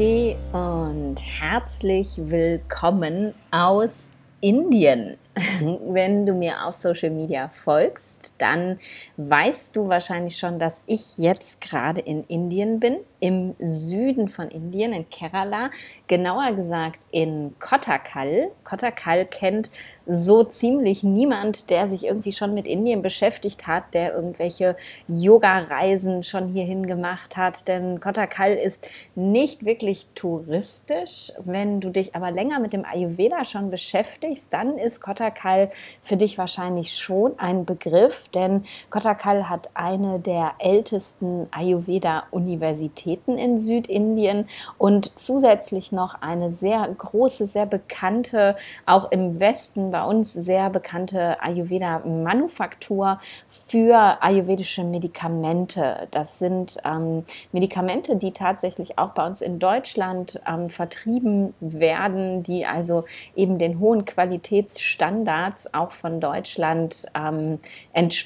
Namaste und herzlich willkommen aus Indien. Wenn du mir auf Social Media folgst, dann weißt du wahrscheinlich schon, dass ich jetzt gerade in Indien bin, im Süden von Indien, in Kerala, genauer gesagt in Kottakal. Kottakal kennt so ziemlich niemand, der sich irgendwie schon mit Indien beschäftigt hat, der irgendwelche Yoga-Reisen schon hierhin gemacht hat. Denn Kottakal ist nicht wirklich touristisch. Wenn du dich aber länger mit dem Ayurveda schon beschäftigst, dann ist Kottakal für dich wahrscheinlich schon ein Begriff, denn Kottakal hat eine der ältesten Ayurveda-Universitäten in Südindien und zusätzlich noch eine sehr große, sehr bekannte, auch im Westen bei bei uns sehr bekannte Ayurveda-Manufaktur für ayurvedische Medikamente. Das sind ähm, Medikamente, die tatsächlich auch bei uns in Deutschland ähm, vertrieben werden, die also eben den hohen Qualitätsstandards auch von Deutschland ähm, entsprechen.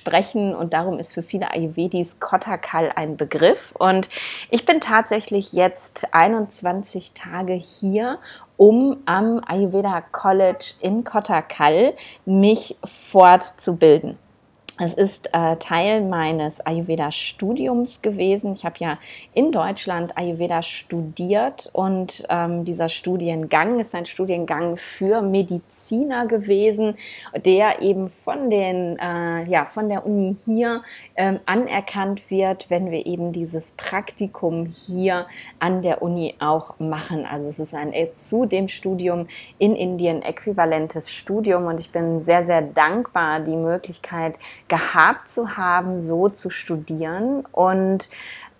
Und darum ist für viele Ayurvedis Kotakal ein Begriff. Und ich bin tatsächlich jetzt 21 Tage hier um am Ayurveda College in Kottakal mich fortzubilden. Es ist äh, Teil meines Ayurveda-Studiums gewesen. Ich habe ja in Deutschland Ayurveda studiert und ähm, dieser Studiengang ist ein Studiengang für Mediziner gewesen, der eben von, den, äh, ja, von der Uni hier ähm, anerkannt wird, wenn wir eben dieses Praktikum hier an der Uni auch machen. Also es ist ein äh, zu dem Studium in Indien äquivalentes Studium und ich bin sehr, sehr dankbar, die Möglichkeit, gehabt zu haben, so zu studieren. Und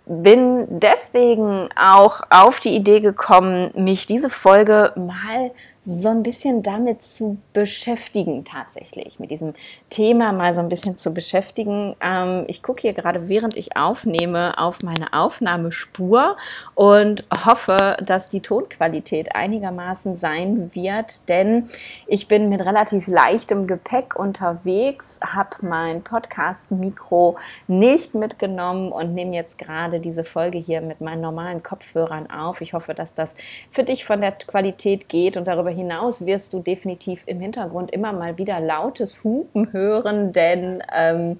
bin deswegen auch auf die Idee gekommen, mich diese Folge mal so ein bisschen damit zu beschäftigen, tatsächlich, mit diesem Thema mal so ein bisschen zu beschäftigen. Ähm, ich gucke hier gerade, während ich aufnehme, auf meine Aufnahmespur und hoffe, dass die Tonqualität einigermaßen sein wird, denn ich bin mit relativ leichtem Gepäck unterwegs, habe mein Podcast-Mikro nicht mitgenommen und nehme jetzt gerade diese Folge hier mit meinen normalen Kopfhörern auf. Ich hoffe, dass das für dich von der Qualität geht und darüber hinaus wirst du definitiv im Hintergrund immer mal wieder lautes Hupen hören, denn ähm,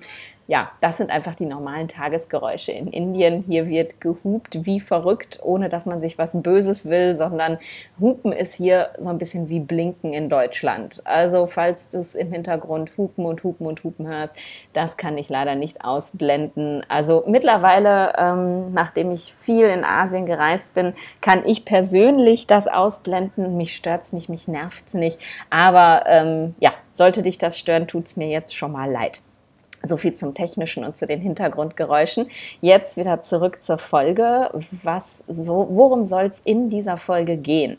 ja, das sind einfach die normalen Tagesgeräusche in Indien. Hier wird gehupt wie verrückt, ohne dass man sich was Böses will, sondern Hupen ist hier so ein bisschen wie Blinken in Deutschland. Also falls du es im Hintergrund Hupen und Hupen und Hupen hörst, das kann ich leider nicht ausblenden. Also mittlerweile, ähm, nachdem ich viel in Asien gereist bin, kann ich persönlich das ausblenden. Mich stört es nicht, mich nervt es nicht. Aber ähm, ja, sollte dich das stören, tut es mir jetzt schon mal leid. So viel zum Technischen und zu den Hintergrundgeräuschen. Jetzt wieder zurück zur Folge. Was so, worum soll es in dieser Folge gehen?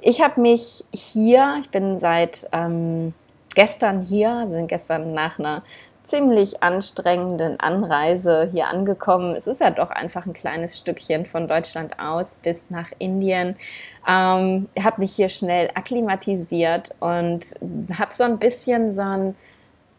Ich habe mich hier, ich bin seit ähm, gestern hier, also bin gestern nach einer ziemlich anstrengenden Anreise hier angekommen. Es ist ja doch einfach ein kleines Stückchen von Deutschland aus bis nach Indien. Ähm, habe mich hier schnell akklimatisiert und habe so ein bisschen so ein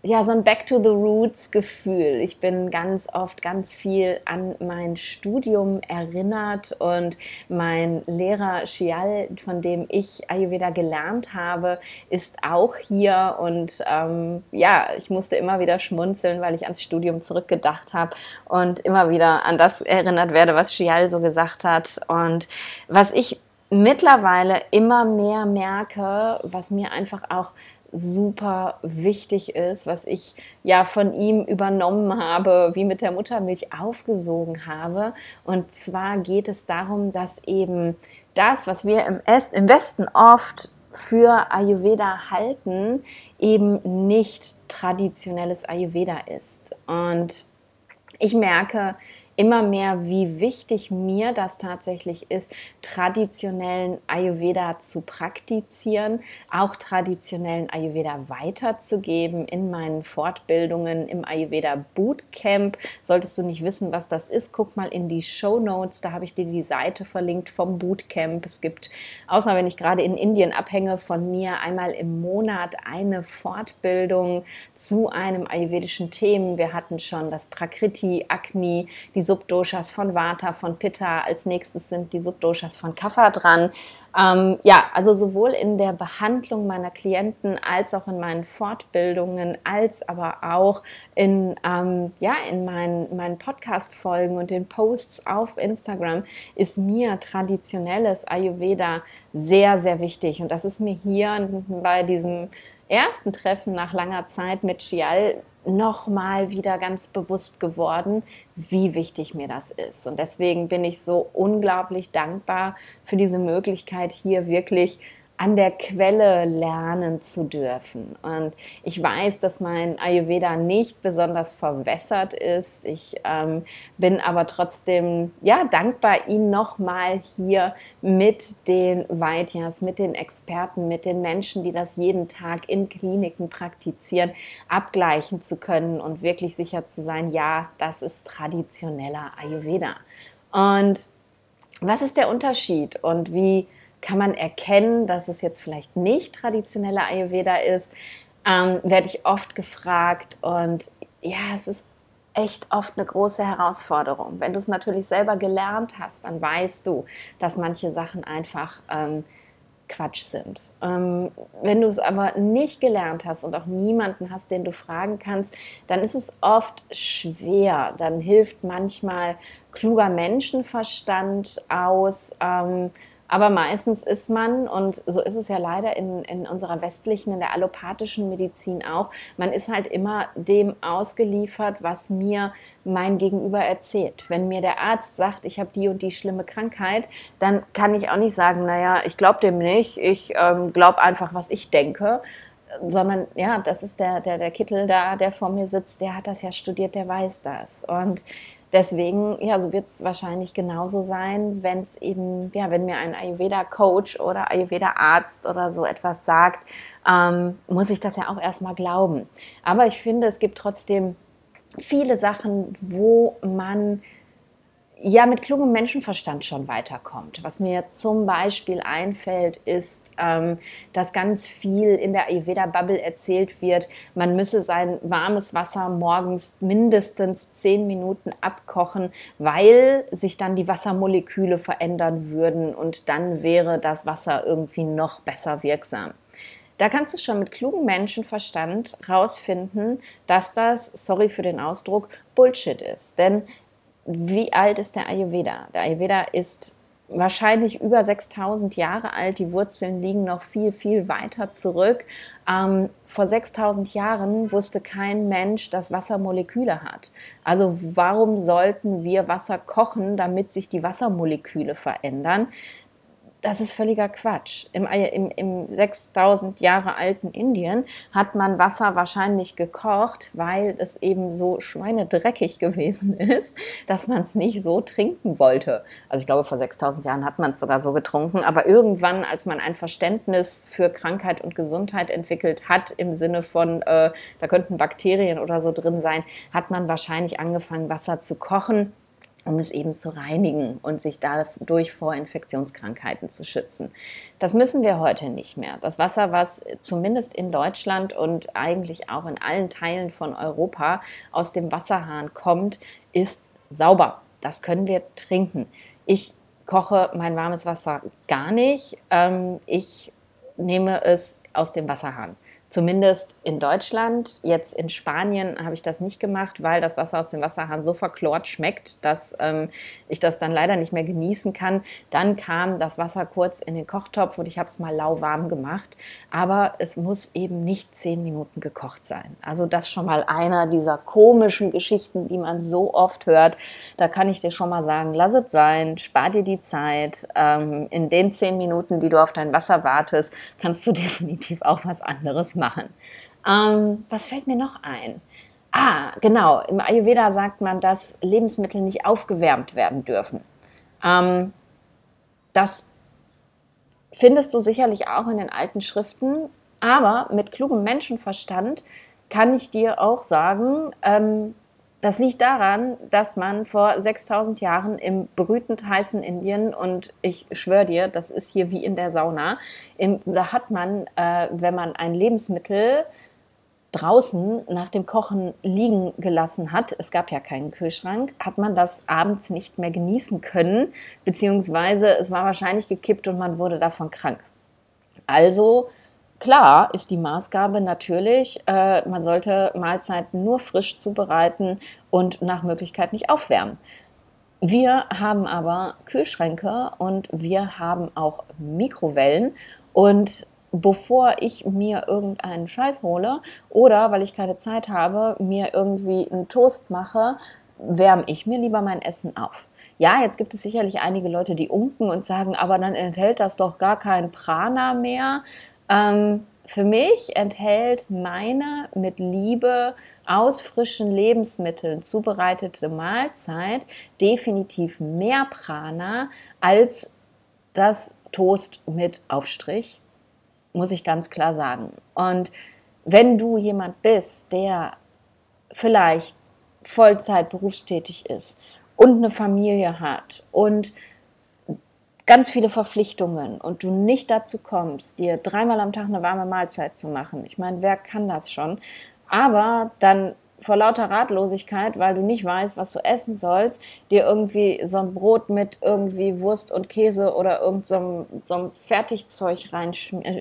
ja, so ein Back to the Roots Gefühl. Ich bin ganz oft ganz viel an mein Studium erinnert und mein Lehrer Shial, von dem ich Ayurveda gelernt habe, ist auch hier und ähm, ja, ich musste immer wieder schmunzeln, weil ich ans Studium zurückgedacht habe und immer wieder an das erinnert werde, was Shial so gesagt hat und was ich mittlerweile immer mehr merke, was mir einfach auch super wichtig ist, was ich ja von ihm übernommen habe, wie mit der Muttermilch aufgesogen habe. Und zwar geht es darum, dass eben das, was wir im, Westen oft für Ayurveda halten, eben nicht traditionelles Ayurveda ist. Und ich merke, immer mehr, wie wichtig mir das tatsächlich ist, traditionellen Ayurveda zu praktizieren, auch traditionellen Ayurveda weiterzugeben in meinen Fortbildungen im Ayurveda Bootcamp. Solltest du nicht wissen, was das ist, guck mal in die Show Notes, da habe ich dir die Seite verlinkt vom Bootcamp. Es gibt, außer wenn ich gerade in Indien abhänge, von mir einmal im Monat eine Fortbildung zu einem ayurvedischen Themen. Wir hatten schon das Prakriti, Agni, die Subdoshas von Vata, von Pitta. Als nächstes sind die Subdoshas von Kapha dran. Ähm, ja, also sowohl in der Behandlung meiner Klienten als auch in meinen Fortbildungen, als aber auch in, ähm, ja, in meinen, meinen Podcast-Folgen und den Posts auf Instagram ist mir traditionelles Ayurveda sehr, sehr wichtig. Und das ist mir hier bei diesem ersten Treffen nach langer Zeit mit Chial nochmal wieder ganz bewusst geworden, wie wichtig mir das ist. Und deswegen bin ich so unglaublich dankbar für diese Möglichkeit, hier wirklich an der Quelle lernen zu dürfen. Und ich weiß, dass mein Ayurveda nicht besonders verwässert ist. Ich ähm, bin aber trotzdem ja dankbar, ihn nochmal hier mit den Vaidyas, mit den Experten, mit den Menschen, die das jeden Tag in Kliniken praktizieren, abgleichen zu können und wirklich sicher zu sein, ja, das ist traditioneller Ayurveda. Und was ist der Unterschied und wie kann man erkennen, dass es jetzt vielleicht nicht traditioneller Ayurveda ist, ähm, werde ich oft gefragt. Und ja, es ist echt oft eine große Herausforderung. Wenn du es natürlich selber gelernt hast, dann weißt du, dass manche Sachen einfach ähm, Quatsch sind. Ähm, wenn du es aber nicht gelernt hast und auch niemanden hast, den du fragen kannst, dann ist es oft schwer. Dann hilft manchmal kluger Menschenverstand aus. Ähm, aber meistens ist man, und so ist es ja leider in, in unserer westlichen, in der allopathischen Medizin auch, man ist halt immer dem ausgeliefert, was mir mein Gegenüber erzählt. Wenn mir der Arzt sagt, ich habe die und die schlimme Krankheit, dann kann ich auch nicht sagen, naja, ich glaube dem nicht, ich ähm, glaube einfach, was ich denke, sondern ja, das ist der, der, der Kittel da, der vor mir sitzt, der hat das ja studiert, der weiß das. Und deswegen, ja, so wird es wahrscheinlich genauso sein, wenn es eben, ja, wenn mir ein Ayurveda-Coach oder Ayurveda-Arzt oder so etwas sagt, ähm, muss ich das ja auch erstmal glauben. Aber ich finde, es gibt trotzdem viele Sachen, wo man ja mit klugem Menschenverstand schon weiterkommt. Was mir zum Beispiel einfällt, ist, ähm, dass ganz viel in der Ayurveda-Bubble erzählt wird, man müsse sein warmes Wasser morgens mindestens zehn Minuten abkochen, weil sich dann die Wassermoleküle verändern würden und dann wäre das Wasser irgendwie noch besser wirksam. Da kannst du schon mit klugem Menschenverstand rausfinden, dass das, sorry für den Ausdruck, Bullshit ist. Denn wie alt ist der Ayurveda? Der Ayurveda ist wahrscheinlich über 6000 Jahre alt. Die Wurzeln liegen noch viel, viel weiter zurück. Ähm, vor 6000 Jahren wusste kein Mensch, dass Wasser Moleküle hat. Also warum sollten wir Wasser kochen, damit sich die Wassermoleküle verändern? Das ist völliger Quatsch. Im, im, Im 6000 Jahre alten Indien hat man Wasser wahrscheinlich gekocht, weil es eben so schweinedreckig gewesen ist, dass man es nicht so trinken wollte. Also ich glaube, vor 6000 Jahren hat man es sogar so getrunken. Aber irgendwann, als man ein Verständnis für Krankheit und Gesundheit entwickelt hat, im Sinne von, äh, da könnten Bakterien oder so drin sein, hat man wahrscheinlich angefangen, Wasser zu kochen um es eben zu reinigen und sich dadurch vor Infektionskrankheiten zu schützen. Das müssen wir heute nicht mehr. Das Wasser, was zumindest in Deutschland und eigentlich auch in allen Teilen von Europa aus dem Wasserhahn kommt, ist sauber. Das können wir trinken. Ich koche mein warmes Wasser gar nicht. Ähm, ich nehme es aus dem Wasserhahn. Zumindest in Deutschland. Jetzt in Spanien habe ich das nicht gemacht, weil das Wasser aus dem Wasserhahn so verklort schmeckt, dass ähm, ich das dann leider nicht mehr genießen kann. Dann kam das Wasser kurz in den Kochtopf und ich habe es mal lauwarm gemacht. Aber es muss eben nicht zehn Minuten gekocht sein. Also das schon mal einer dieser komischen Geschichten, die man so oft hört. Da kann ich dir schon mal sagen, lass es sein, spar dir die Zeit. Ähm, in den zehn Minuten, die du auf dein Wasser wartest, kannst du definitiv auch was anderes machen. Ähm, was fällt mir noch ein? Ah, genau. Im Ayurveda sagt man, dass Lebensmittel nicht aufgewärmt werden dürfen. Ähm, das findest du sicherlich auch in den alten Schriften, aber mit klugem Menschenverstand kann ich dir auch sagen, ähm, das liegt daran, dass man vor 6000 Jahren im brütend heißen Indien, und ich schwöre dir, das ist hier wie in der Sauna, im, da hat man, äh, wenn man ein Lebensmittel draußen nach dem Kochen liegen gelassen hat, es gab ja keinen Kühlschrank, hat man das abends nicht mehr genießen können, beziehungsweise es war wahrscheinlich gekippt und man wurde davon krank. Also klar ist die Maßgabe natürlich, äh, man sollte Mahlzeiten nur frisch zubereiten und nach Möglichkeit nicht aufwärmen. Wir haben aber Kühlschränke und wir haben auch Mikrowellen und bevor ich mir irgendeinen Scheiß hole oder weil ich keine Zeit habe, mir irgendwie einen Toast mache, wärme ich mir lieber mein Essen auf. Ja, jetzt gibt es sicherlich einige Leute, die unken und sagen, aber dann enthält das doch gar kein Prana mehr. Ähm, für mich enthält meine mit Liebe aus frischen Lebensmitteln zubereitete Mahlzeit definitiv mehr Prana als das Toast mit Aufstrich muss ich ganz klar sagen. Und wenn du jemand bist, der vielleicht Vollzeit berufstätig ist und eine Familie hat und ganz viele Verpflichtungen und du nicht dazu kommst, dir dreimal am Tag eine warme Mahlzeit zu machen. Ich meine, wer kann das schon? Aber dann vor lauter Ratlosigkeit, weil du nicht weißt, was du essen sollst, dir irgendwie so ein Brot mit irgendwie Wurst und Käse oder irgend so so einem Fertigzeug rein,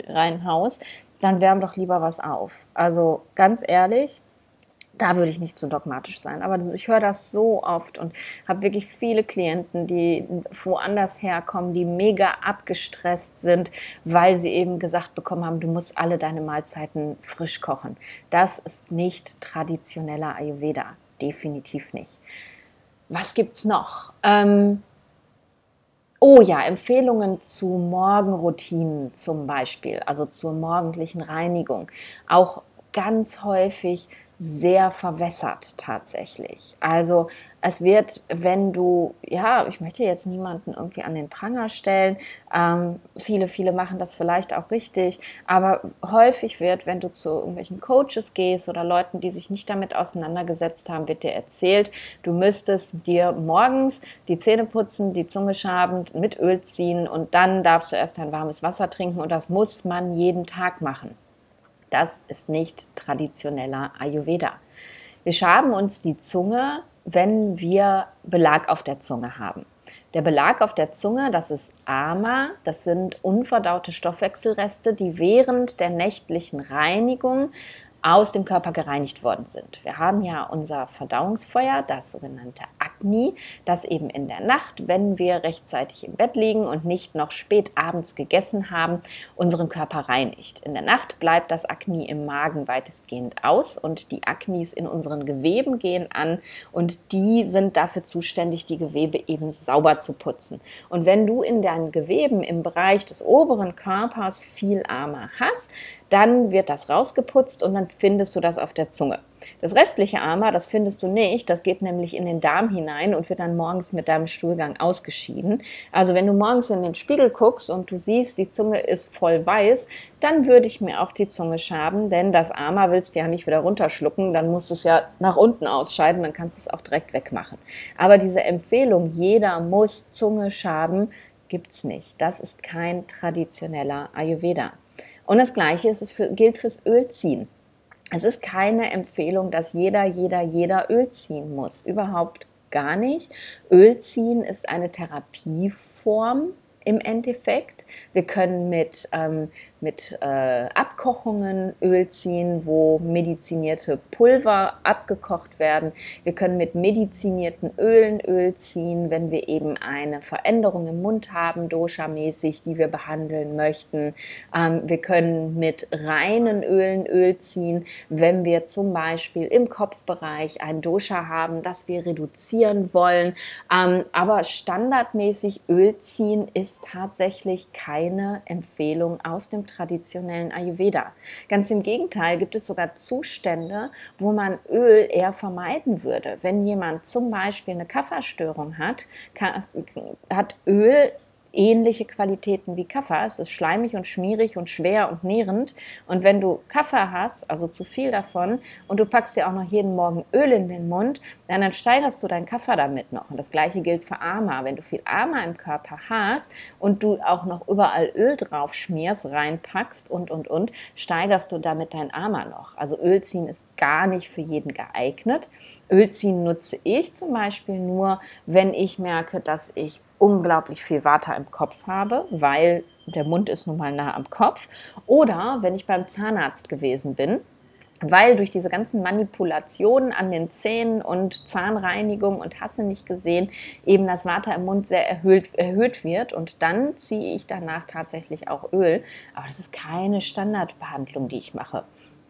reinhaust, dann wärm doch lieber was auf. Also ganz ehrlich, da würde ich nicht zu dogmatisch sein. Aber ich höre das so oft und habe wirklich viele Klienten, die woanders herkommen, die mega abgestresst sind, weil sie eben gesagt bekommen haben, du musst alle deine Mahlzeiten frisch kochen. Das ist nicht traditioneller Ayurveda. Definitiv nicht. Was gibt's noch? Ähm, Oh ja, Empfehlungen zu Morgenroutinen zum Beispiel, also zur morgendlichen Reinigung. Auch ganz häufig sehr verwässert tatsächlich. Also es wird, wenn du, ja, ich möchte jetzt niemanden irgendwie an den Pranger stellen, ähm, viele, viele machen das vielleicht auch richtig, aber häufig wird, wenn du zu irgendwelchen Coaches gehst oder Leuten, die sich nicht damit auseinandergesetzt haben, wird dir erzählt, du müsstest dir morgens die Zähne putzen, die Zunge schaben, mit Öl ziehen und dann darfst du erst ein warmes Wasser trinken und das muss man jeden Tag machen. Das ist nicht traditioneller Ayurveda. Wir schaben uns die Zunge, wenn wir Belag auf der Zunge haben. Der Belag auf der Zunge, das ist Ama, das sind unverdaute Stoffwechselreste, die während der nächtlichen Reinigung aus dem Körper gereinigt worden sind. Wir haben ja unser Verdauungsfeuer, das sogenannte Agni, das eben in der Nacht, wenn wir rechtzeitig im Bett liegen und nicht noch spät abends gegessen haben, unseren Körper reinigt. In der Nacht bleibt das Agni im Magen weitestgehend aus und die Agnis in unseren Geweben gehen an und die sind dafür zuständig, die Gewebe eben sauber zu putzen. Und wenn du in deinen Geweben im Bereich des oberen Körpers viel Arme hast, dann wird das rausgeputzt und dann findest du das auf der Zunge. Das restliche Ama, das findest du nicht, das geht nämlich in den Darm hinein und wird dann morgens mit deinem Stuhlgang ausgeschieden. Also wenn du morgens in den Spiegel guckst und du siehst, die Zunge ist voll weiß, dann würde ich mir auch die Zunge schaben, denn das Ama willst du ja nicht wieder runterschlucken, dann musst du es ja nach unten ausscheiden, dann kannst du es auch direkt wegmachen. Aber diese Empfehlung, jeder muss Zunge schaben, gibt es nicht. Das ist kein traditioneller Ayurveda. Und das Gleiche für, gilt fürs Ölziehen. Es ist keine Empfehlung, dass jeder, jeder, jeder Öl ziehen muss. Überhaupt gar nicht. Ölziehen ist eine Therapieform im Endeffekt. Wir können mit ähm, mit äh, Abkochungen Öl ziehen, wo medizinierte Pulver abgekocht werden. Wir können mit medizinierten Ölen Öl ziehen, wenn wir eben eine Veränderung im Mund haben, dosha-mäßig, die wir behandeln möchten. Ähm, wir können mit reinen Ölen Öl ziehen, wenn wir zum Beispiel im Kopfbereich ein Dosha haben, das wir reduzieren wollen. Ähm, aber standardmäßig Öl ziehen ist tatsächlich keine Empfehlung aus dem traditionellen Ayurveda. Ganz im Gegenteil gibt es sogar Zustände, wo man Öl eher vermeiden würde. Wenn jemand zum Beispiel eine Kafferstörung hat, kann, hat Öl ähnliche Qualitäten wie Kaffer. Es ist schleimig und schmierig und schwer und nährend. Und wenn du Kaffer hast, also zu viel davon, und du packst dir auch noch jeden Morgen Öl in den Mund, dann steigerst du deinen Kaffer damit noch. Und das gleiche gilt für Ama. Wenn du viel Ama im Körper hast und du auch noch überall Öl drauf schmierst, reinpackst und, und, und, steigerst du damit dein Ama noch. Also Öl ziehen ist gar nicht für jeden geeignet. Öl ziehen nutze ich zum Beispiel nur, wenn ich merke, dass ich unglaublich viel Water im Kopf habe, weil der Mund ist nun mal nah am Kopf. Oder wenn ich beim Zahnarzt gewesen bin, weil durch diese ganzen Manipulationen an den Zähnen und Zahnreinigung und Hasse nicht gesehen, eben das Water im Mund sehr erhöht, erhöht wird und dann ziehe ich danach tatsächlich auch Öl. Aber das ist keine Standardbehandlung, die ich mache.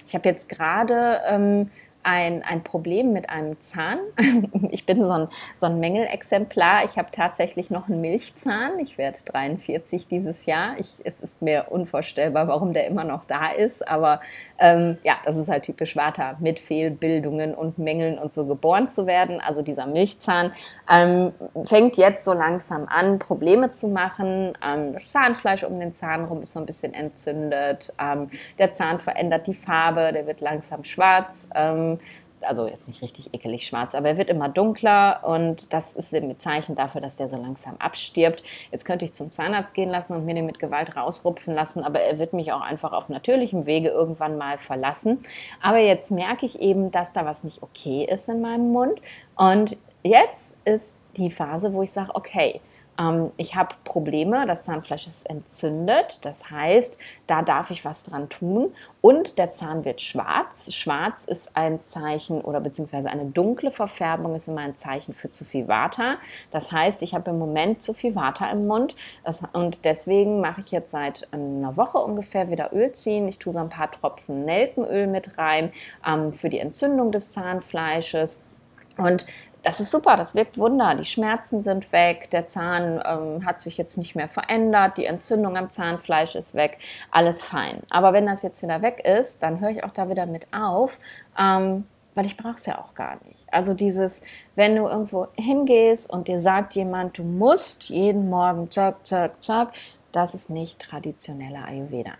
Ich habe jetzt gerade ähm, ein, ein Problem mit einem Zahn. Ich bin so ein, so ein Mängelexemplar. Ich habe tatsächlich noch einen Milchzahn. Ich werde 43 dieses Jahr. Ich, es ist mir unvorstellbar, warum der immer noch da ist. Aber ähm, ja, das ist halt typisch Vata, mit Fehlbildungen und Mängeln und so geboren zu werden. Also dieser Milchzahn ähm, fängt jetzt so langsam an, Probleme zu machen. Ähm, das Zahnfleisch um den Zahn rum ist so ein bisschen entzündet. Ähm, der Zahn verändert die Farbe, der wird langsam schwarz. Ähm, also jetzt nicht richtig ekelig schwarz, aber er wird immer dunkler und das ist ein Zeichen dafür, dass der so langsam abstirbt. Jetzt könnte ich zum Zahnarzt gehen lassen und mir den mit Gewalt rausrupfen lassen, aber er wird mich auch einfach auf natürlichem Wege irgendwann mal verlassen. Aber jetzt merke ich eben, dass da was nicht okay ist in meinem Mund und jetzt ist die Phase, wo ich sage, okay, ähm, ich habe Probleme, das Zahnfleisch ist entzündet, das heißt, da darf ich was dran tun und der Zahn wird schwarz. Schwarz ist ein Zeichen oder beziehungsweise eine dunkle Verfärbung ist immer ein Zeichen für zu viel Vata. Das heißt, ich habe im Moment zu viel Vata im Mund das, und deswegen mache ich jetzt seit einer Woche ungefähr wieder Öl ziehen. Ich tue so ein paar Tropfen Nelkenöl mit rein ähm, für die Entzündung des Zahnfleisches. Und das ist super, das wirkt Wunder. Die Schmerzen sind weg, der Zahn ähm, hat sich jetzt nicht mehr verändert, die Entzündung am Zahnfleisch ist weg, alles fein. Aber wenn das jetzt wieder weg ist, dann höre ich auch da wieder mit auf, ähm, weil ich brauche es ja auch gar nicht. Also dieses, wenn du irgendwo hingehst und dir sagt jemand, du musst jeden Morgen zack, zack, zack, das ist nicht traditioneller Ayurveda.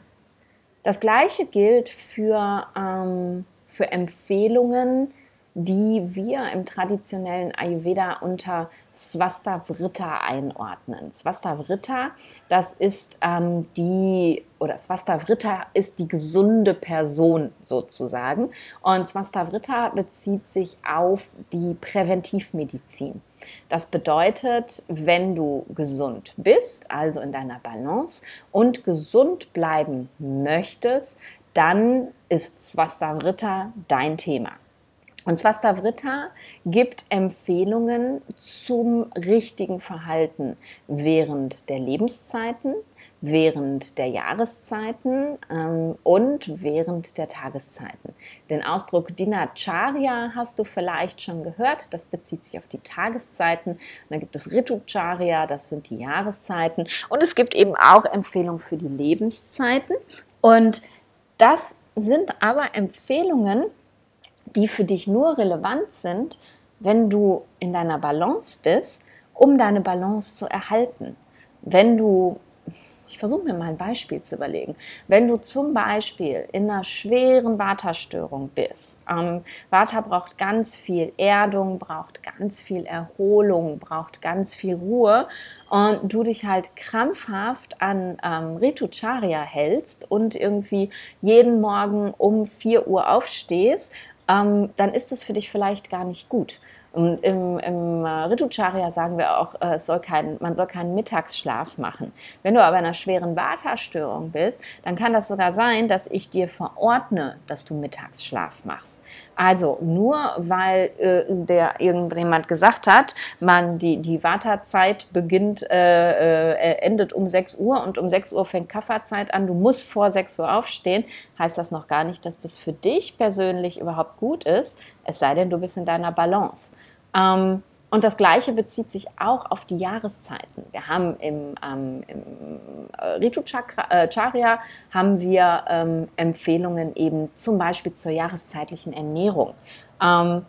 Das gleiche gilt für, ähm, für Empfehlungen, die wir im traditionellen Ayurveda unter Svastavritta einordnen. Svastavritta, das ist ähm, die, oder Svastavritta ist die gesunde Person sozusagen. Und Svastavritta bezieht sich auf die Präventivmedizin. Das bedeutet, wenn du gesund bist, also in deiner Balance und gesund bleiben möchtest, dann ist Svastavritta dein Thema. Und Svastavritta gibt Empfehlungen zum richtigen Verhalten während der Lebenszeiten, während der Jahreszeiten ähm, und während der Tageszeiten. Den Ausdruck Dinacharya hast du vielleicht schon gehört. Das bezieht sich auf die Tageszeiten. Und dann gibt es Ritucharya, das sind die Jahreszeiten. Und es gibt eben auch Empfehlungen für die Lebenszeiten. Und das sind aber Empfehlungen, die für dich nur relevant sind, wenn du in deiner Balance bist, um deine Balance zu erhalten. Wenn du, ich versuche mir mal ein Beispiel zu überlegen, wenn du zum Beispiel in einer schweren Vata-Störung bist, ähm, Vata braucht ganz viel Erdung, braucht ganz viel Erholung, braucht ganz viel Ruhe und du dich halt krampfhaft an ähm, Ritucharya hältst und irgendwie jeden Morgen um 4 Uhr aufstehst ähm, dann ist es für dich vielleicht gar nicht gut. Und Im, im äh, Ritucharya sagen wir auch, äh, soll kein, man soll keinen Mittagsschlaf machen. Wenn du aber in einer schweren Vata-Störung bist, dann kann das sogar sein, dass ich dir verordne, dass du Mittagsschlaf machst. Also nur weil äh, der irgendjemand gesagt hat, man die, die Vata-Zeit beginnt, äh, äh, endet um 6 Uhr und um 6 Uhr fängt Kafferzeit an, du musst vor 6 Uhr aufstehen, heißt das noch gar nicht, dass das für dich persönlich überhaupt gut ist, es sei denn, du bist in deiner Balance. Ähm, und das Gleiche bezieht sich auch auf die Jahreszeiten. Wir haben im, ähm, im äh, Ritu äh, Charya haben wir ähm, Empfehlungen eben zum Beispiel zur jahreszeitlichen Ernährung. Ähm,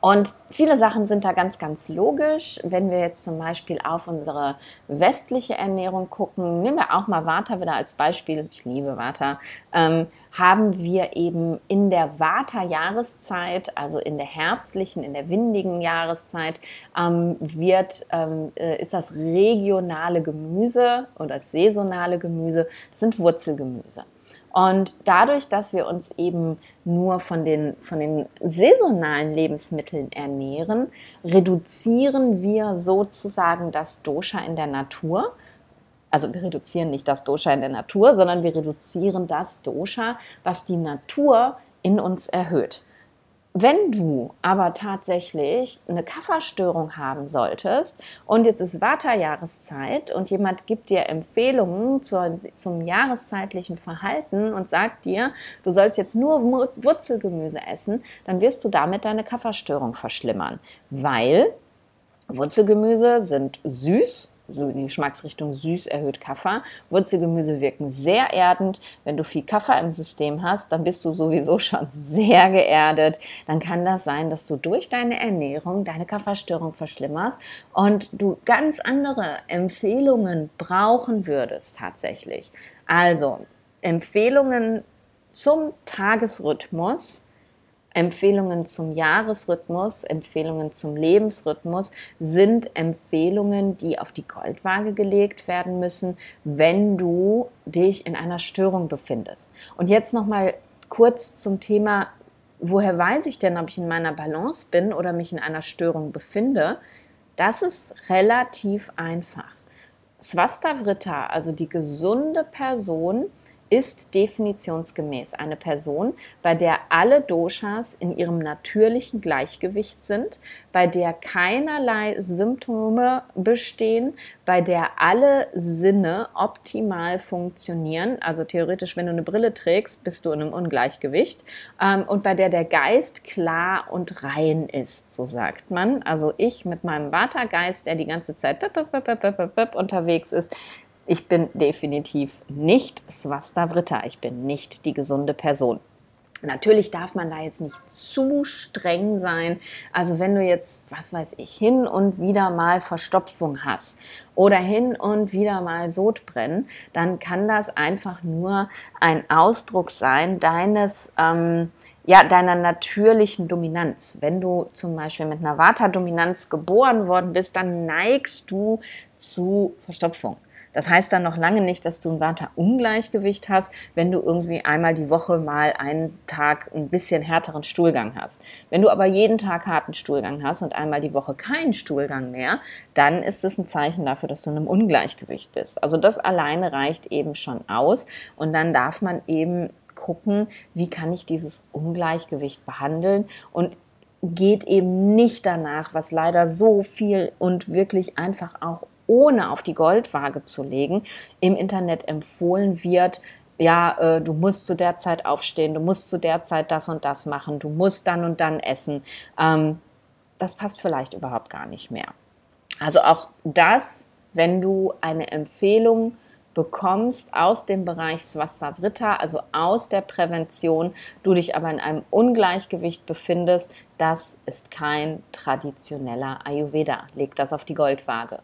Und viele Sachen sind da ganz, ganz logisch. Wenn wir jetzt zum Beispiel auf unsere westliche Ernährung gucken, nehmen wir auch mal Vata wieder als Beispiel. Ich liebe Vata. Ähm, haben wir eben in der Vata-Jahreszeit, also in der herbstlichen, in der windigen Jahreszeit, ähm, wird, ähm, äh, ist das regionale Gemüse oder saisonale Gemüse, das sind Wurzelgemüse. Und dadurch, dass wir uns eben nur von den, von den saisonalen Lebensmitteln ernähren, reduzieren wir sozusagen das Dosha in der Natur. Also wir reduzieren nicht das Dosha in der Natur, sondern wir reduzieren das Dosha, was die Natur in uns erhöht. Wenn du aber tatsächlich eine Kafferstörung haben solltest und jetzt ist Vata-Jahreszeit und jemand gibt dir Empfehlungen zur, zum jahreszeitlichen Verhalten und sagt dir, du sollst jetzt nur Wurzelgemüse essen, dann wirst du damit deine Kafferstörung verschlimmern, weil Wurzelgemüse sind süß, so in die Geschmacksrichtung süß erhöht Kaffer. Wurzelgemüse wirken sehr erdend. Wenn du viel Kaffer im System hast, dann bist du sowieso schon sehr geerdet. Dann kann das sein, dass du durch deine Ernährung deine Kafferstörung verschlimmerst und du ganz andere Empfehlungen brauchen würdest tatsächlich. Also Empfehlungen zum Tagesrhythmus Empfehlungen zum Jahresrhythmus, Empfehlungen zum Lebensrhythmus sind Empfehlungen, die auf die Goldwaage gelegt werden müssen, wenn du dich in einer Störung befindest. Und jetzt noch mal kurz zum Thema, woher weiß ich denn, ob ich in meiner Balance bin oder mich in einer Störung befinde? Das ist relativ einfach. Svastavritta, also die gesunde Person, ist definitionsgemäß eine Person, bei der alle Doshas in ihrem natürlichen Gleichgewicht sind, bei der keinerlei Symptome bestehen, bei der alle Sinne optimal funktionieren. Also theoretisch, wenn du eine Brille trägst, bist du in einem Ungleichgewicht. Ähm, und bei der der Geist klar und rein ist, so sagt man. Also ich mit meinem Vata-Geist, der die ganze Zeit unterwegs ist, ich bin definitiv nicht Svastavrita. Ich bin nicht die gesunde Person. Natürlich darf man da jetzt nicht zu streng sein. Also wenn du jetzt, was weiß ich, hin und wieder mal Verstopfung hast oder hin und wieder mal Sodbrennen, dann kann das einfach nur ein Ausdruck sein deines, ähm, ja, deiner natürlichen Dominanz. Wenn du zum Beispiel mit einer Vata-Dominanz geboren worden bist, dann neigst du zu Verstopfung. Das heißt dann noch lange nicht, dass du ein Vata-Ungleichgewicht hast, wenn du irgendwie einmal die Woche mal einen Tag ein bisschen härteren Stuhlgang hast. Wenn du aber jeden Tag harten Stuhlgang hast und einmal die Woche keinen Stuhlgang mehr, dann ist es ein Zeichen dafür, dass du in einem Ungleichgewicht bist. Also das alleine reicht eben schon aus und dann darf man eben gucken, wie kann ich dieses Ungleichgewicht behandeln und geht eben nicht danach, was leider so viel und wirklich einfach auch ohne auf die Goldwaage zu legen, im Internet empfohlen wird, ja, äh, du musst zu der Zeit aufstehen, du musst zu der Zeit das und das machen, du musst dann und dann essen. Ähm, das passt vielleicht überhaupt gar nicht mehr. Also auch das, wenn du eine Empfehlung bekommst aus dem Bereich Svastavrita, also aus der Prävention, du dich aber in einem Ungleichgewicht befindest, das ist kein traditioneller Ayurveda. Leg das auf die Goldwaage.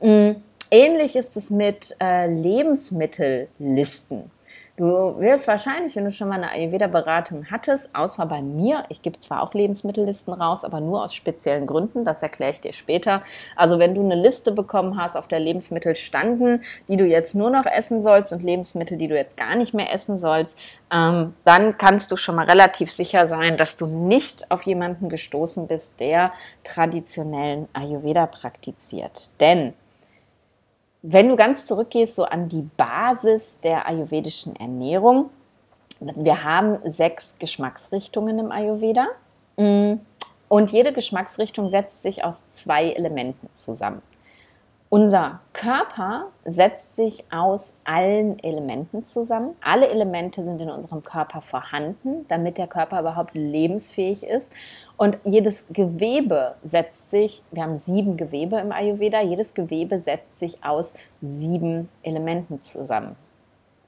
Mm, ähnlich ist es mit äh, Lebensmittellisten. Du wirst wahrscheinlich, wenn du schon mal eine Ayurveda-Beratung hattest, außer bei mir, ich gebe zwar auch Lebensmittellisten raus, aber nur aus speziellen Gründen, das erkläre ich dir später. Also wenn du eine Liste bekommen hast, auf der Lebensmittel standen, die du jetzt nur noch essen sollst und Lebensmittel, die du jetzt gar nicht mehr essen sollst, ähm, dann kannst du schon mal relativ sicher sein, dass du nicht auf jemanden gestoßen bist, der traditionellen Ayurveda praktiziert. Denn wenn du ganz zurückgehst, so an die Basis der ayurvedischen Ernährung, wir haben sechs Geschmacksrichtungen im Ayurveda mm, und jede Geschmacksrichtung setzt sich aus zwei Elementen zusammen. Unser Körper setzt sich aus allen Elementen zusammen. Alle Elemente sind in unserem Körper vorhanden, damit der Körper überhaupt lebensfähig ist. Und jedes Gewebe setzt sich, wir haben sieben Gewebe im Ayurveda, jedes Gewebe setzt sich aus sieben Elementen zusammen.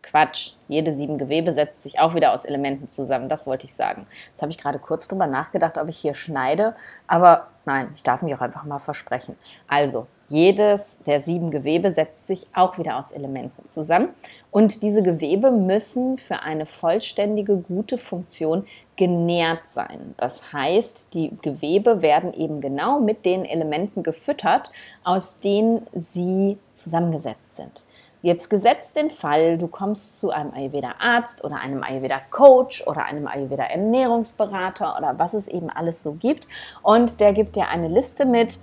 Quatsch. Jede sieben Gewebe setzt sich auch wieder aus Elementen zusammen. Das wollte ich sagen. Jetzt habe ich gerade kurz drüber nachgedacht, ob ich hier schneide, aber nein, ich darf mich auch einfach mal versprechen. Also, jedes der sieben Gewebe setzt sich auch wieder aus Elementen zusammen. Und diese Gewebe müssen für eine vollständige, gute Funktion genährt sein. Das heißt, die Gewebe werden eben genau mit den Elementen gefüttert, aus denen sie zusammengesetzt sind. Jetzt gesetzt den Fall, du kommst zu einem Ayurveda-Arzt oder einem Ayurveda-Coach oder einem Ayurveda-Ernährungsberater oder was es eben alles so gibt und der gibt dir eine Liste mit,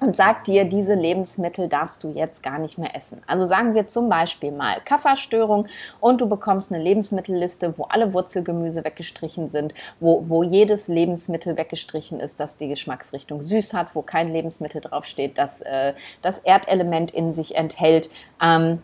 und sagt dir, diese Lebensmittel darfst du jetzt gar nicht mehr essen. Also sagen wir zum Beispiel mal Kafferstörung und du bekommst eine Lebensmittelliste, wo alle Wurzelgemüse weggestrichen sind, wo, wo jedes Lebensmittel weggestrichen ist, das die Geschmacksrichtung süß hat, wo kein Lebensmittel draufsteht, das äh, das Erdelement in sich enthält. Ähm,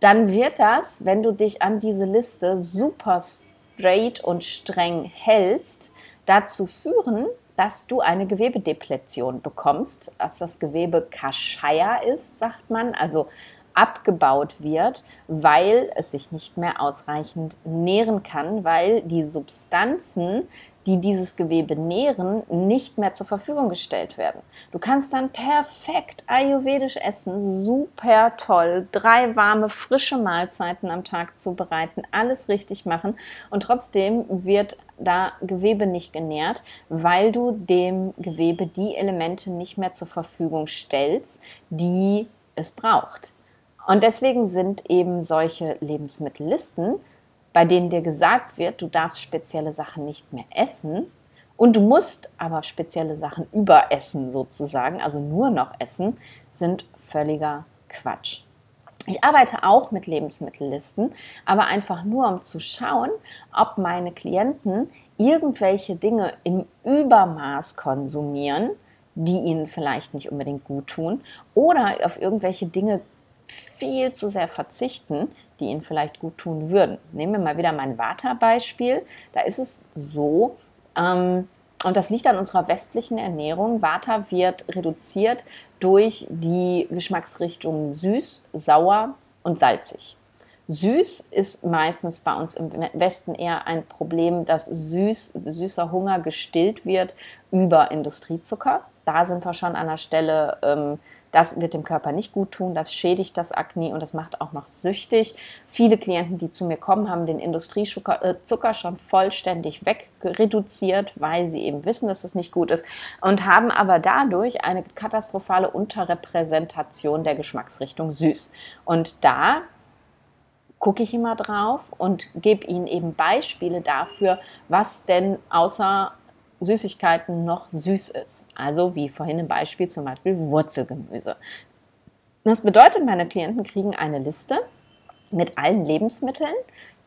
dann wird das, wenn du dich an diese Liste super straight und streng hältst, dazu führen, dass du eine Gewebedepletion bekommst, dass das Gewebe Kaschaya ist, sagt man, also abgebaut wird, weil es sich nicht mehr ausreichend nähren kann, weil die Substanzen, die dieses Gewebe nähren, nicht mehr zur Verfügung gestellt werden. Du kannst dann perfekt ayurvedisch essen, super toll, drei warme, frische Mahlzeiten am Tag zubereiten, alles richtig machen und trotzdem wird da Gewebe nicht genährt, weil du dem Gewebe die Elemente nicht mehr zur Verfügung stellst, die es braucht. Und deswegen sind eben solche Lebensmittellisten bei denen dir gesagt wird, du darfst spezielle Sachen nicht mehr essen und du musst aber spezielle Sachen überessen sozusagen, also nur noch essen, sind völliger Quatsch. Ich arbeite auch mit Lebensmittellisten, aber einfach nur um zu schauen, ob meine Klienten irgendwelche Dinge im Übermaß konsumieren, die ihnen vielleicht nicht unbedingt gut tun, oder auf irgendwelche Dinge viel zu sehr verzichten, die ihnen vielleicht gut tun würden. Nehmen wir mal wieder mein Vata-Beispiel. Da ist es so, ähm, und das liegt an unserer westlichen Ernährung. Vata wird reduziert durch die Geschmacksrichtungen süß, sauer und salzig. Süß ist meistens bei uns im Westen eher ein Problem, dass süß, süßer Hunger gestillt wird über Industriezucker. Da sind wir schon an der Stelle, ähm, das wird dem Körper nicht gut tun, das schädigt das Akne und das macht auch noch süchtig. Viele Klienten, die zu mir kommen, haben den Industriezucker äh, schon vollständig wegreduziert, weil sie eben wissen, dass es nicht gut ist und haben aber dadurch eine katastrophale Unterrepräsentation der Geschmacksrichtung süß. Und da gucke ich immer drauf und gebe ihnen eben Beispiele dafür, was denn außer Süßigkeiten noch süß ist. Also wie vorhin im Beispiel zum Beispiel Wurzelgemüse. Das bedeutet, meine Klienten kriegen eine Liste mit allen Lebensmitteln,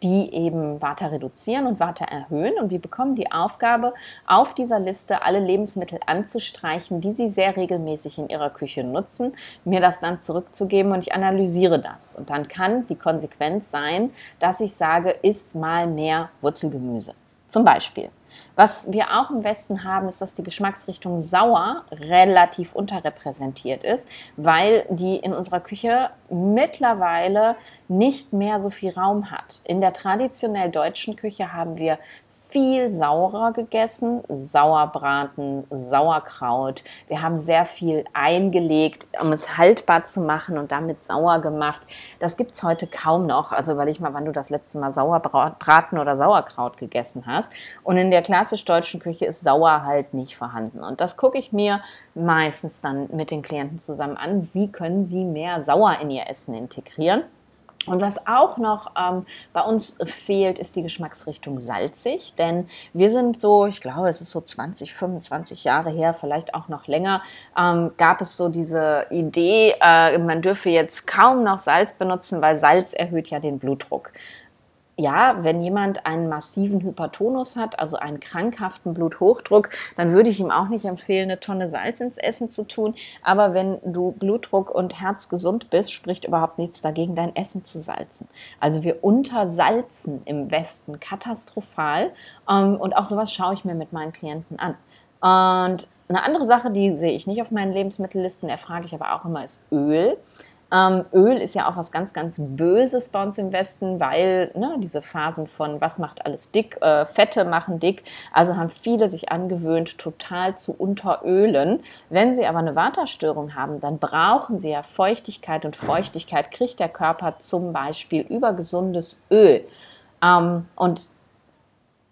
die eben Vata reduzieren und Vata erhöhen. Und wir bekommen die Aufgabe, auf dieser Liste alle Lebensmittel anzustreichen, die sie sehr regelmäßig in ihrer Küche nutzen, mir das dann zurückzugeben und ich analysiere das. Und dann kann die Konsequenz sein, dass ich sage, isst mal mehr Wurzelgemüse. Zum Beispiel. Was wir auch im Westen haben, ist, dass die Geschmacksrichtung sauer relativ unterrepräsentiert ist, weil die in unserer Küche mittlerweile nicht mehr so viel Raum hat. In der traditionell deutschen Küche haben wir viel saurer gegessen, Sauerbraten, Sauerkraut. Wir haben sehr viel eingelegt, um es haltbar zu machen und damit sauer gemacht. Das gibt es heute kaum noch. Also überleg mal, wann du das letzte Mal Sauerbraten oder Sauerkraut gegessen hast. Und in der klassisch deutschen Küche ist Sauer halt nicht vorhanden. Und das gucke ich mir meistens dann mit den Klienten zusammen an. Wie können sie mehr Sauer in ihr Essen integrieren? Und was auch noch ähm, bei uns fehlt, ist die Geschmacksrichtung salzig, denn wir sind so, ich glaube, es ist so 20, 25 Jahre her, vielleicht auch noch länger, ähm, gab es so diese Idee, äh, man dürfe jetzt kaum noch Salz benutzen, weil Salz erhöht ja den Blutdruck ja, wenn jemand einen massiven Hypertonus hat, also einen krankhaften Bluthochdruck, dann würde ich ihm auch nicht empfehlen, eine Tonne Salz ins Essen zu tun. Aber wenn du Blutdruck und Herz gesund bist, spricht überhaupt nichts dagegen, dein Essen zu salzen. Also wir untersalzen im Westen katastrophal. Ähm, und auch sowas schaue ich mir mit meinen Klienten an. Und eine andere Sache, die sehe ich nicht auf meinen Lebensmittellisten, erfrage ich aber auch immer, ist Öl. Ähm, Öl ist ja auch was ganz, ganz Böses bei uns im Westen, weil ne, diese Phasen von was macht alles dick, äh, Fette machen dick, also haben viele sich angewöhnt, total zu unterölen. Wenn sie aber eine Waterstörung haben, dann brauchen sie ja Feuchtigkeit und Feuchtigkeit kriegt der Körper zum Beispiel über gesundes Öl. Ähm, und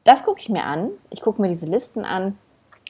das gucke ich mir an. Ich gucke mir diese Listen an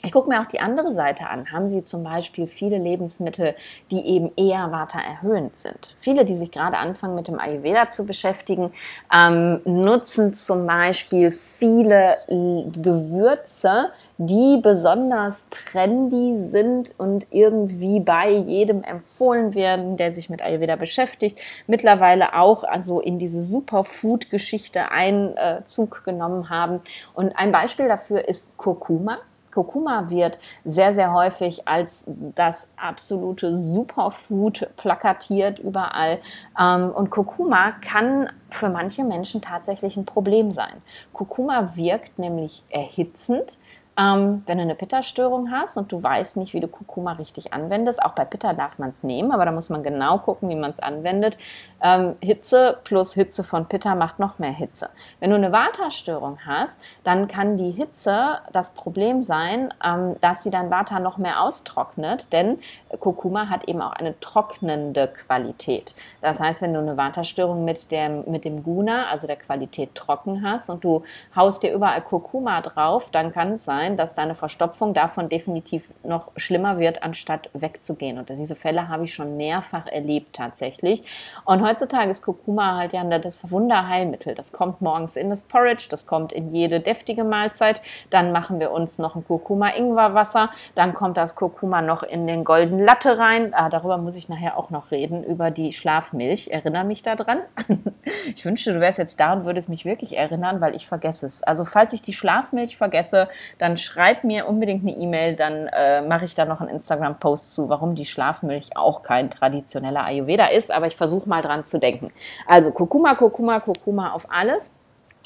ich gucke mir auch die andere Seite an. Haben Sie zum Beispiel viele Lebensmittel, die eben eher watererhöhend sind? Viele, die sich gerade anfangen mit dem Ayurveda zu beschäftigen, ähm, nutzen zum Beispiel viele Gewürze, die besonders trendy sind und irgendwie bei jedem empfohlen werden, der sich mit Ayurveda beschäftigt. Mittlerweile auch also in diese Superfood-Geschichte Einzug genommen haben. Und ein Beispiel dafür ist Kurkuma. Kurkuma wird sehr, sehr häufig als das absolute Superfood plakatiert überall. Ähm, und Kurkuma kann für manche Menschen tatsächlich ein Problem sein. Kurkuma wirkt nämlich erhitzend ähm, wenn du eine Pitta-Störung hast und du weißt nicht, wie du Kurkuma richtig anwendest, auch bei Pitta darf man es nehmen, aber da muss man genau gucken, wie man es anwendet. Ähm, Hitze plus Hitze von Pitta macht noch mehr Hitze. Wenn du eine Vata-Störung hast, dann kann die Hitze das Problem sein, ähm, dass sie dein Vata noch mehr austrocknet, denn Kurkuma hat eben auch eine trocknende Qualität. Das heißt, wenn du eine Vata-Störung mit dem, mit dem Guna, also der Qualität trocken hast und du haust dir überall Kurkuma drauf, dann kann es sein, dass deine Verstopfung davon definitiv noch schlimmer wird, anstatt wegzugehen. Und diese Fälle habe ich schon mehrfach erlebt tatsächlich. Und heutzutage ist Kurkuma halt ja das Wunderheilmittel. Das kommt morgens in das Porridge, das kommt in jede deftige Mahlzeit. Dann machen wir uns noch ein Kurkuma-Ingwer-Wasser. Dann kommt das Kurkuma noch in den goldenen Latte rein. Ah, darüber muss ich nachher auch noch reden, über die Schlafmilch. Erinnere mich daran. ich wünschte, du wärst jetzt da und würdest mich wirklich erinnern, weil ich vergesse es. Also falls ich die Schlafmilch vergesse, dann dann schreib mir unbedingt eine E-Mail, dann äh, mache ich da noch einen Instagram-Post zu, warum die Schlafmilch auch kein traditioneller Ayurveda ist, aber ich versuche mal dran zu denken. Also Kurkuma, Kurkuma, Kurkuma auf alles.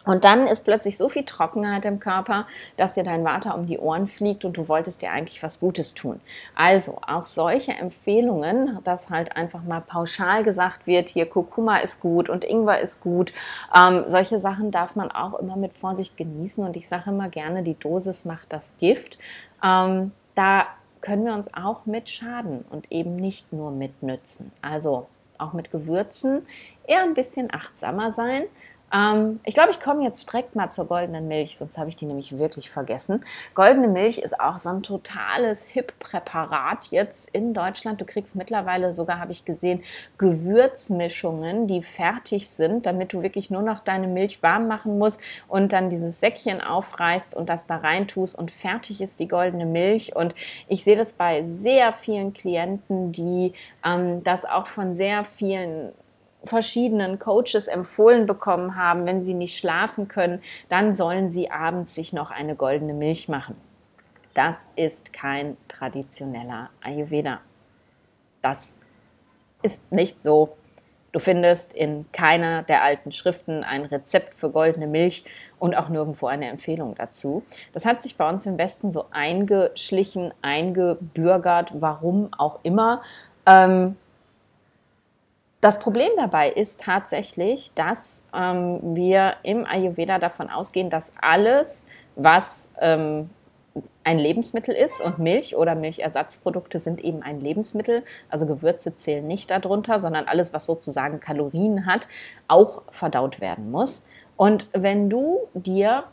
Und dann ist plötzlich so viel Trockenheit im Körper, dass dir dein Water um die Ohren fliegt und du wolltest dir eigentlich was Gutes tun. Also auch solche Empfehlungen, dass halt einfach mal pauschal gesagt wird, hier Kurkuma ist gut und Ingwer ist gut. Ähm, solche Sachen darf man auch immer mit Vorsicht genießen und ich sage immer gerne, die Dosis macht das Gift. Ähm, da können wir uns auch mit schaden und eben nicht nur mit nützen. Also auch mit Gewürzen eher ein bisschen achtsamer sein. Ähm, ich glaube, ich komme jetzt direkt mal zur goldenen Milch, sonst habe ich die nämlich wirklich vergessen. Goldene Milch ist auch so ein totales Hip-Präparat jetzt in Deutschland. Du kriegst mittlerweile sogar, habe ich gesehen, Gewürzmischungen, die fertig sind, damit du wirklich nur noch deine Milch warm machen musst und dann dieses Säckchen aufreißt und das da rein tust und fertig ist die goldene Milch. Und ich sehe das bei sehr vielen Klienten, die ähm, das auch von sehr vielen verschiedenen Coaches empfohlen bekommen haben, wenn sie nicht schlafen können, dann sollen sie abends sich noch eine goldene Milch machen. Das ist kein traditioneller Ayurveda. Das ist nicht so. Du findest in keiner der alten Schriften ein Rezept für goldene Milch und auch nirgendwo eine Empfehlung dazu. Das hat sich bei uns im Westen so eingeschlichen, eingebürgert, warum auch immer. Ähm, das Problem dabei ist tatsächlich, dass ähm, wir im Ayurveda davon ausgehen, dass alles, was ähm, ein Lebensmittel ist und Milch oder Milchersatzprodukte sind eben ein Lebensmittel, also Gewürze zählen nicht darunter, sondern alles, was sozusagen Kalorien hat, auch verdaut werden muss. Und wenn du dir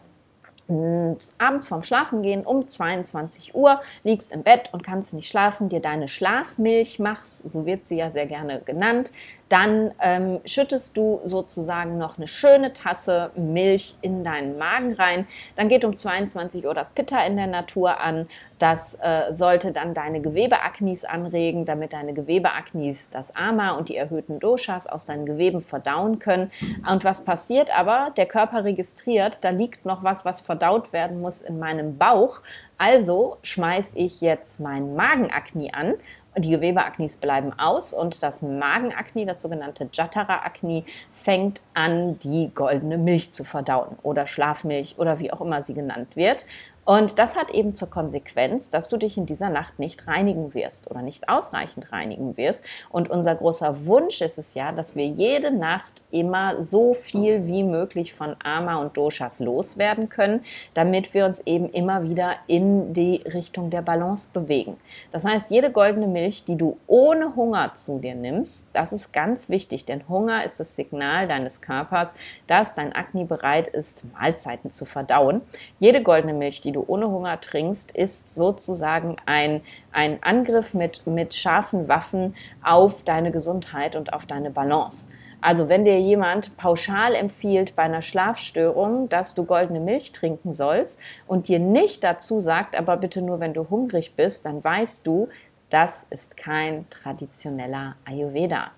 abends vorm Schlafengehen um 22 Uhr liegst im Bett und kannst nicht schlafen, dir deine Schlafmilch machst, so wird sie ja sehr gerne genannt, dann ähm, schüttest du sozusagen noch eine schöne Tasse Milch in deinen Magen rein. Dann geht um 22 Uhr das Pitta in der Natur an. Das äh, sollte dann deine Gewebeaknis anregen, damit deine Gewebeaknis das Ama und die erhöhten Doshas aus deinen Geweben verdauen können. Und was passiert aber? Der Körper registriert, da liegt noch was, was verdaut werden muss in meinem Bauch. Also schmeiße ich jetzt mein Magenakni an die Gewebeaknis bleiben aus und das Magenakni, das sogenannte Jatara-Akni, fängt an, die goldene Milch zu verdauen oder Schlafmilch oder wie auch immer sie genannt wird. Und das hat eben zur Konsequenz, dass du dich in dieser Nacht nicht reinigen wirst oder nicht ausreichend reinigen wirst. Und unser großer Wunsch ist es ja, dass wir jede Nacht immer so viel wie möglich von Ama und Doshas loswerden können, damit wir uns eben immer wieder in die Richtung der Balance bewegen. Das heißt, jede goldene Milch, die du ohne Hunger zu dir nimmst, das ist ganz wichtig, denn Hunger ist das Signal deines Körpers, dass dein Agni bereit ist, Mahlzeiten zu verdauen. Jede goldene Milch, die du ohne Hunger trinkst, ist sozusagen ein, ein Angriff mit, mit scharfen Waffen auf deine Gesundheit und auf deine Balance. Also wenn dir jemand pauschal empfiehlt bei einer Schlafstörung, dass du goldene Milch trinken sollst und dir nicht dazu sagt, aber bitte nur, wenn du hungrig bist, dann weißt du, das ist kein traditioneller Ayurveda.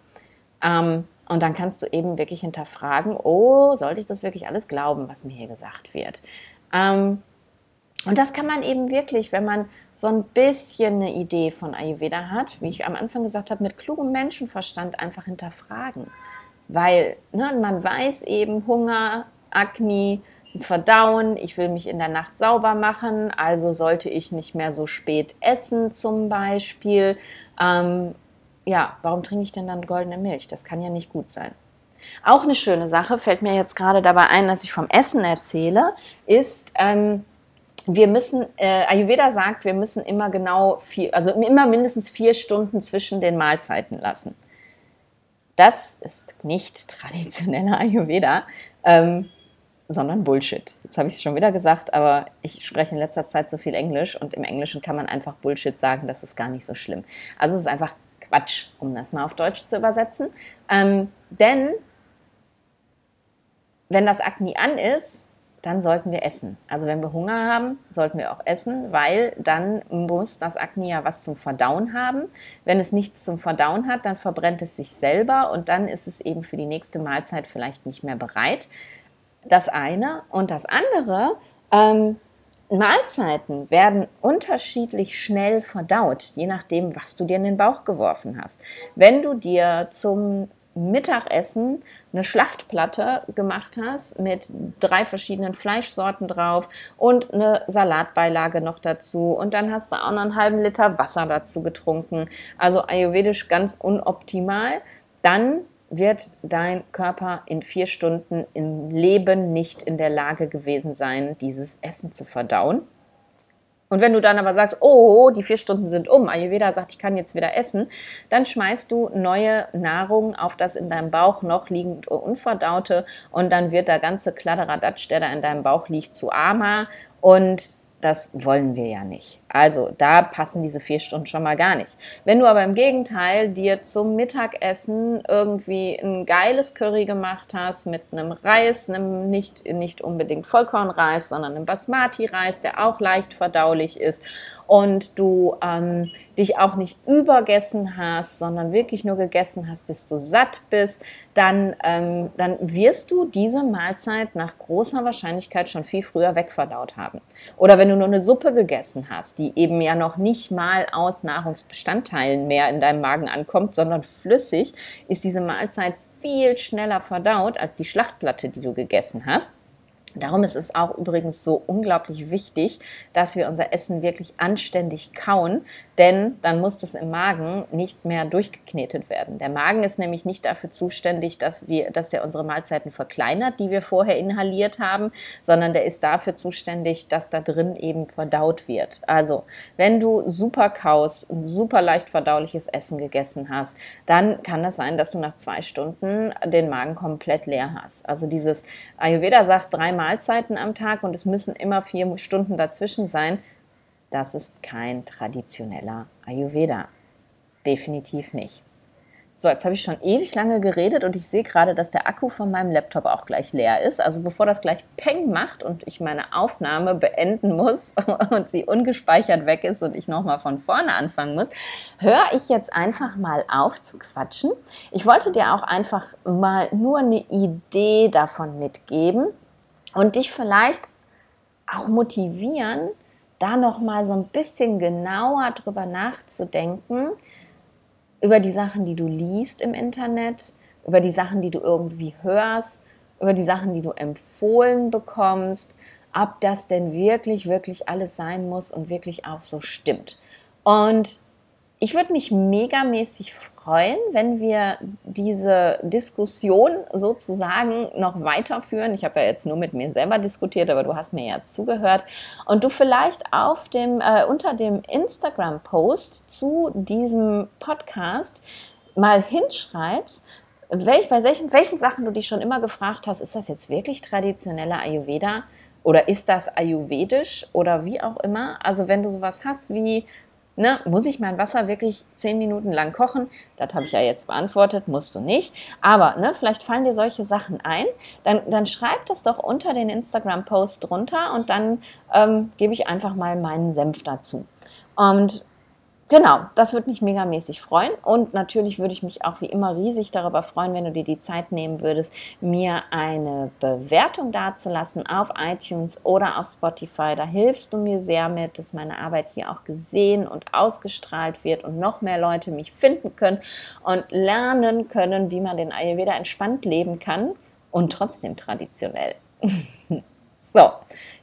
Ähm, und dann kannst du eben wirklich hinterfragen, oh, sollte ich das wirklich alles glauben, was mir hier gesagt wird? Ähm, und das kann man eben wirklich, wenn man so ein bisschen eine Idee von Ayurveda hat, wie ich am Anfang gesagt habe, mit klugem Menschenverstand einfach hinterfragen. Weil ne, man weiß eben, Hunger, Agni, Verdauen, ich will mich in der Nacht sauber machen, also sollte ich nicht mehr so spät essen zum Beispiel. Ähm, ja, warum trinke ich denn dann goldene Milch? Das kann ja nicht gut sein. Auch eine schöne Sache, fällt mir jetzt gerade dabei ein, dass ich vom Essen erzähle, ist, ähm, wir müssen, äh, Ayurveda sagt, wir müssen immer genau vier, also immer mindestens vier Stunden zwischen den Mahlzeiten lassen. Das ist nicht traditioneller Ayurveda, ähm, sondern Bullshit. Jetzt habe ich es schon wieder gesagt, aber ich spreche in letzter Zeit so viel Englisch und im Englischen kann man einfach Bullshit sagen, das ist gar nicht so schlimm. Also es ist einfach Quatsch, um das mal auf Deutsch zu übersetzen. Ähm, denn wenn das Akne an ist, dann sollten wir essen. Also wenn wir Hunger haben, sollten wir auch essen, weil dann muss das Akne ja was zum Verdauen haben. Wenn es nichts zum Verdauen hat, dann verbrennt es sich selber und dann ist es eben für die nächste Mahlzeit vielleicht nicht mehr bereit. Das eine. Und das andere, ähm, Mahlzeiten werden unterschiedlich schnell verdaut, je nachdem, was du dir in den Bauch geworfen hast. Wenn du dir zum Mittagessen eine Schlachtplatte gemacht hast mit drei verschiedenen Fleischsorten drauf und eine Salatbeilage noch dazu. Und dann hast du auch noch einen halben Liter Wasser dazu getrunken, also ayurvedisch ganz unoptimal, dann wird dein Körper in vier Stunden im Leben nicht in der Lage gewesen sein, dieses Essen zu verdauen. Und wenn du dann aber sagst, oh, die vier Stunden sind um, Ayurveda sagt, ich kann jetzt wieder essen, dann schmeißt du neue Nahrung auf das in deinem Bauch noch liegend unverdaute und dann wird der ganze Kladderadatsch, der da in deinem Bauch liegt, zu Ama und das wollen wir ja nicht. Also da passen diese vier Stunden schon mal gar nicht. Wenn du aber im Gegenteil dir zum Mittagessen irgendwie ein geiles Curry gemacht hast mit einem Reis, einem nicht, nicht unbedingt Vollkornreis, sondern einem Basmati-Reis, der auch leicht verdaulich ist und du ähm, dich auch nicht übergessen hast, sondern wirklich nur gegessen hast, bis du satt bist, dann, ähm, dann wirst du diese Mahlzeit nach großer Wahrscheinlichkeit schon viel früher wegverdaut haben. Oder wenn du nur eine Suppe gegessen hast, die eben ja noch nicht mal aus Nahrungsbestandteilen mehr in deinem Magen ankommt, sondern flüssig, ist diese Mahlzeit viel schneller verdaut als die Schlachtplatte, die du gegessen hast. Darum ist es auch übrigens so unglaublich wichtig, dass wir unser Essen wirklich anständig kauen, denn dann muss das im Magen nicht mehr durchgeknetet werden. Der Magen ist nämlich nicht dafür zuständig, dass wir, dass der unsere Mahlzeiten verkleinert, die wir vorher inhaliert haben, sondern der ist dafür zuständig, dass da drin eben verdaut wird. Also, wenn du super kaust, ein super leicht verdauliches Essen gegessen hast, dann kann das sein, dass du nach zwei Stunden den Magen komplett leer hast. Also dieses Ayurveda sagt drei Mahlzeiten am Tag und es müssen immer vier Stunden dazwischen sein das ist kein traditioneller Ayurveda. Definitiv nicht. So, jetzt habe ich schon ewig lange geredet und ich sehe gerade, dass der Akku von meinem Laptop auch gleich leer ist. Also bevor das gleich Peng macht und ich meine Aufnahme beenden muss und sie ungespeichert weg ist und ich nochmal von vorne anfangen muss, höre ich jetzt einfach mal auf zu quatschen. Ich wollte dir auch einfach mal nur eine Idee davon mitgeben und dich vielleicht auch motivieren, da noch mal so ein bisschen genauer drüber nachzudenken über die Sachen, die du liest im Internet, über die Sachen, die du irgendwie hörst, über die Sachen, die du empfohlen bekommst. ob das denn wirklich, wirklich alles sein muss und wirklich auch so stimmt. Und ich würde mich megamäßig freuen, wenn wir diese Diskussion sozusagen noch weiterführen. Ich habe ja jetzt nur mit mir selber diskutiert, aber du hast mir ja zugehört. Und du vielleicht auf dem, äh, unter dem Instagram-Post zu diesem Podcast mal hinschreibst, welch, bei welchen, welchen Sachen du dich schon immer gefragt hast, ist das jetzt wirklich traditioneller Ayurveda? Oder ist das ayurvedisch oder wie auch immer? Also wenn du sowas hast wie Ne, muss ich mein Wasser wirklich zehn Minuten lang kochen? Das habe ich ja jetzt beantwortet, musst du nicht. Aber ne, vielleicht fallen dir solche Sachen ein. Dann, dann schreib das doch unter den Instagram-Post drunter und dann ähm, gebe ich einfach mal meinen Senf dazu. Und Genau, das würde mich megamäßig freuen. Und natürlich würde ich mich auch wie immer riesig darüber freuen, wenn du dir die Zeit nehmen würdest, mir eine Bewertung dazulassen auf iTunes oder auf Spotify. Da hilfst du mir sehr mit, dass meine Arbeit hier auch gesehen und ausgestrahlt wird und noch mehr Leute mich finden können und lernen können, wie man den Ayurveda entspannt leben kann und trotzdem traditionell. so,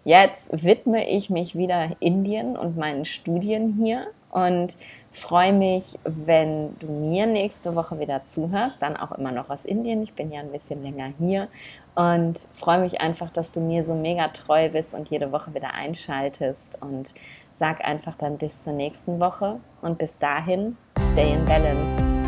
jetzt widme ich mich wieder Indien und meinen Studien hier und freue mich, wenn du mir nächste Woche wieder zuhörst, dann auch immer noch aus Indien. Ich bin ja ein bisschen länger hier und freue mich einfach, dass du mir so mega treu bist und jede Woche wieder einschaltest und sag einfach dann bis zur nächsten Woche und bis dahin, stay in balance.